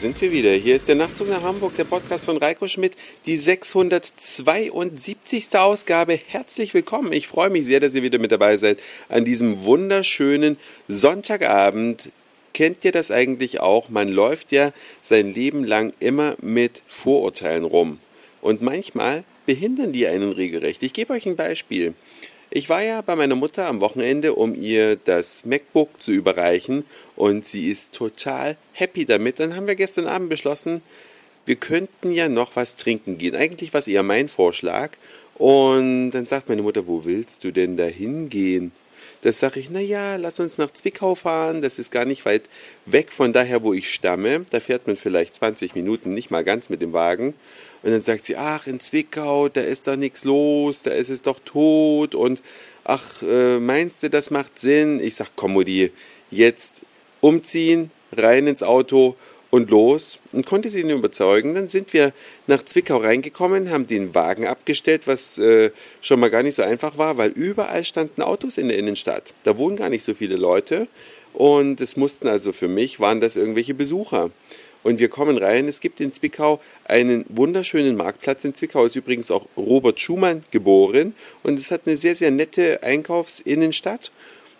sind wir wieder. Hier ist der Nachtzug nach Hamburg, der Podcast von Reiko Schmidt, die 672. Ausgabe. Herzlich willkommen. Ich freue mich sehr, dass ihr wieder mit dabei seid an diesem wunderschönen Sonntagabend. Kennt ihr das eigentlich auch? Man läuft ja sein Leben lang immer mit Vorurteilen rum. Und manchmal behindern die einen regelrecht. Ich gebe euch ein Beispiel. Ich war ja bei meiner Mutter am Wochenende, um ihr das MacBook zu überreichen und sie ist total happy damit. Dann haben wir gestern Abend beschlossen, wir könnten ja noch was trinken gehen. Eigentlich war es eher mein Vorschlag. Und dann sagt meine Mutter, wo willst du denn da hingehen? Das sage ich, naja, lass uns nach Zwickau fahren. Das ist gar nicht weit weg von daher, wo ich stamme. Da fährt man vielleicht 20 Minuten, nicht mal ganz mit dem Wagen. Und dann sagt sie, ach, in Zwickau, da ist doch nichts los, da ist es doch tot und ach, äh, meinst du, das macht Sinn? Ich sag, komm, Mutti, jetzt umziehen, rein ins Auto und los und konnte sie ihn überzeugen. Dann sind wir nach Zwickau reingekommen, haben den Wagen abgestellt, was äh, schon mal gar nicht so einfach war, weil überall standen Autos in der Innenstadt. Da wohnen gar nicht so viele Leute und es mussten also für mich, waren das irgendwelche Besucher. Und wir kommen rein. Es gibt in Zwickau einen wunderschönen Marktplatz. In Zwickau ist übrigens auch Robert Schumann geboren. Und es hat eine sehr, sehr nette Einkaufsinnenstadt.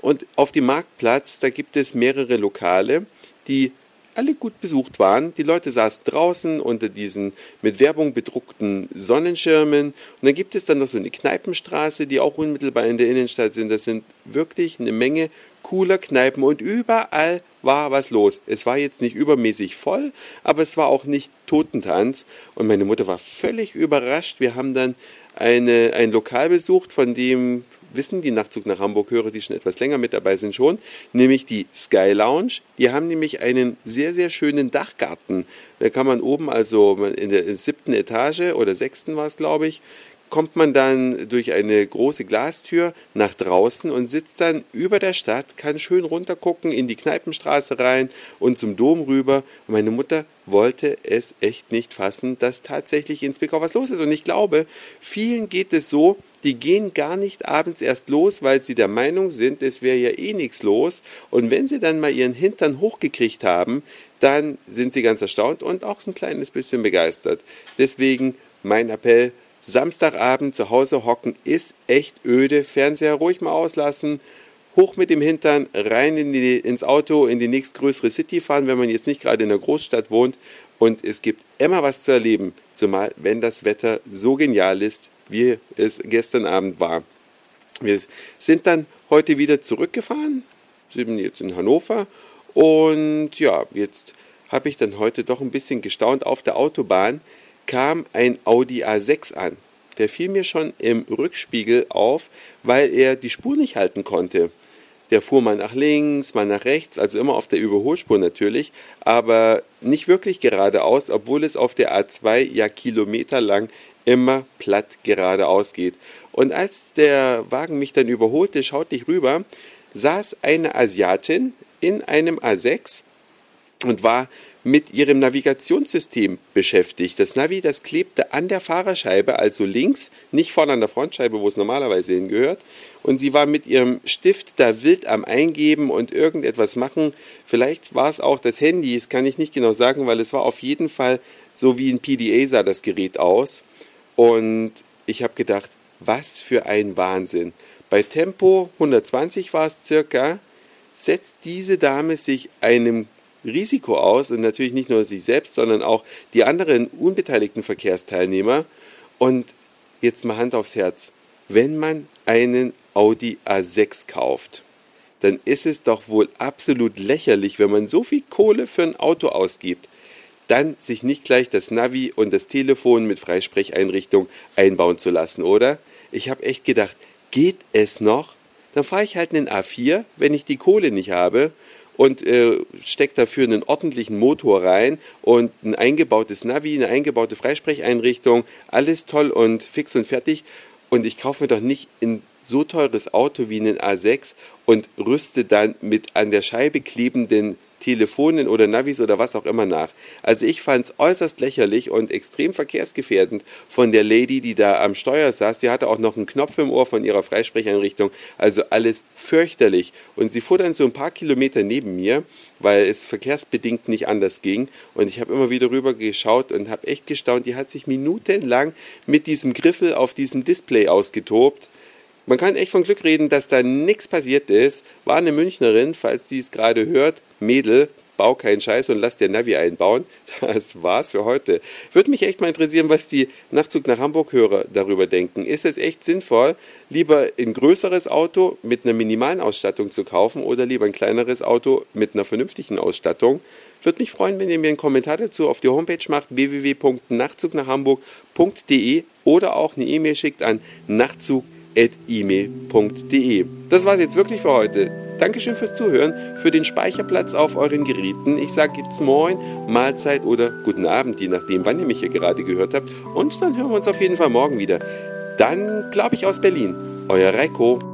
Und auf dem Marktplatz, da gibt es mehrere Lokale, die alle gut besucht waren. Die Leute saßen draußen unter diesen mit Werbung bedruckten Sonnenschirmen. Und dann gibt es dann noch so eine Kneipenstraße, die auch unmittelbar in der Innenstadt sind. Das sind wirklich eine Menge cooler Kneipen und überall war was los. Es war jetzt nicht übermäßig voll, aber es war auch nicht Totentanz. Und meine Mutter war völlig überrascht. Wir haben dann eine, ein Lokal besucht, von dem wissen die Nachtzug nach Hamburg Hörer, die schon etwas länger mit dabei sind, schon, nämlich die Sky Lounge. Die haben nämlich einen sehr, sehr schönen Dachgarten. Da kann man oben, also in der siebten Etage oder sechsten war es, glaube ich, kommt man dann durch eine große Glastür nach draußen und sitzt dann über der Stadt, kann schön runtergucken in die Kneipenstraße rein und zum Dom rüber. Meine Mutter wollte es echt nicht fassen, dass tatsächlich in Zwickau was los ist. Und ich glaube, vielen geht es so, die gehen gar nicht abends erst los, weil sie der Meinung sind, es wäre ja eh nichts los. Und wenn sie dann mal ihren Hintern hochgekriegt haben, dann sind sie ganz erstaunt und auch so ein kleines bisschen begeistert. Deswegen mein Appell, Samstagabend zu Hause hocken ist echt öde. Fernseher ruhig mal auslassen. Hoch mit dem Hintern, rein in die, ins Auto, in die nächstgrößere City fahren, wenn man jetzt nicht gerade in der Großstadt wohnt. Und es gibt immer was zu erleben, zumal wenn das Wetter so genial ist, wie es gestern Abend war. Wir sind dann heute wieder zurückgefahren, sind jetzt in Hannover und ja, jetzt habe ich dann heute doch ein bisschen gestaunt auf der Autobahn, kam ein Audi A6 an. Der fiel mir schon im Rückspiegel auf, weil er die Spur nicht halten konnte. Der fuhr mal nach links, mal nach rechts, also immer auf der Überholspur natürlich, aber nicht wirklich geradeaus, obwohl es auf der A2 ja kilometerlang immer platt geradeaus geht. Und als der Wagen mich dann überholte, schaute ich rüber, saß eine Asiatin in einem A6 und war mit ihrem Navigationssystem beschäftigt. Das Navi, das klebte an der Fahrerscheibe, also links, nicht vorne an der Frontscheibe, wo es normalerweise hingehört. Und sie war mit ihrem Stift da wild am Eingeben und irgendetwas machen. Vielleicht war es auch das Handy, das kann ich nicht genau sagen, weil es war auf jeden Fall so wie ein PDA sah das Gerät aus. Und ich habe gedacht, was für ein Wahnsinn. Bei Tempo 120 war es circa, setzt diese Dame sich einem Risiko aus und natürlich nicht nur sich selbst, sondern auch die anderen unbeteiligten Verkehrsteilnehmer. Und jetzt mal Hand aufs Herz, wenn man einen Audi A6 kauft, dann ist es doch wohl absolut lächerlich, wenn man so viel Kohle für ein Auto ausgibt, dann sich nicht gleich das Navi und das Telefon mit Freisprecheinrichtung einbauen zu lassen, oder? Ich habe echt gedacht, geht es noch? Dann fahre ich halt einen A4, wenn ich die Kohle nicht habe und äh, steckt dafür einen ordentlichen Motor rein und ein eingebautes Navi, eine eingebaute Freisprecheinrichtung, alles toll und fix und fertig. Und ich kaufe mir doch nicht ein so teures Auto wie einen A6 und rüste dann mit an der Scheibe klebenden Telefonen oder Navis oder was auch immer nach. Also ich fand es äußerst lächerlich und extrem verkehrsgefährdend von der Lady, die da am Steuer saß. Die hatte auch noch einen Knopf im Ohr von ihrer Freisprecheinrichtung. Also alles fürchterlich. Und sie fuhr dann so ein paar Kilometer neben mir, weil es verkehrsbedingt nicht anders ging. Und ich habe immer wieder rüber geschaut und habe echt gestaunt. Die hat sich minutenlang mit diesem Griffel auf diesem Display ausgetobt. Man kann echt von Glück reden, dass da nichts passiert ist. War eine Münchnerin, falls die es gerade hört. Mädel, bau keinen Scheiß und lass dir Navi einbauen. Das war's für heute. Würde mich echt mal interessieren, was die Nachtzug nach Hamburg-Hörer darüber denken. Ist es echt sinnvoll, lieber ein größeres Auto mit einer minimalen Ausstattung zu kaufen oder lieber ein kleineres Auto mit einer vernünftigen Ausstattung? Würde mich freuen, wenn ihr mir einen Kommentar dazu auf die Homepage macht, www.nachtzugnachhamburg.de oder auch eine E-Mail schickt an nachtzug e-mail.de. Das war's jetzt wirklich für heute. Dankeschön fürs Zuhören, für den Speicherplatz auf euren Geräten. Ich sage jetzt Moin, Mahlzeit oder guten Abend, je nachdem, wann ihr mich hier gerade gehört habt. Und dann hören wir uns auf jeden Fall morgen wieder. Dann glaube ich aus Berlin. Euer Reiko.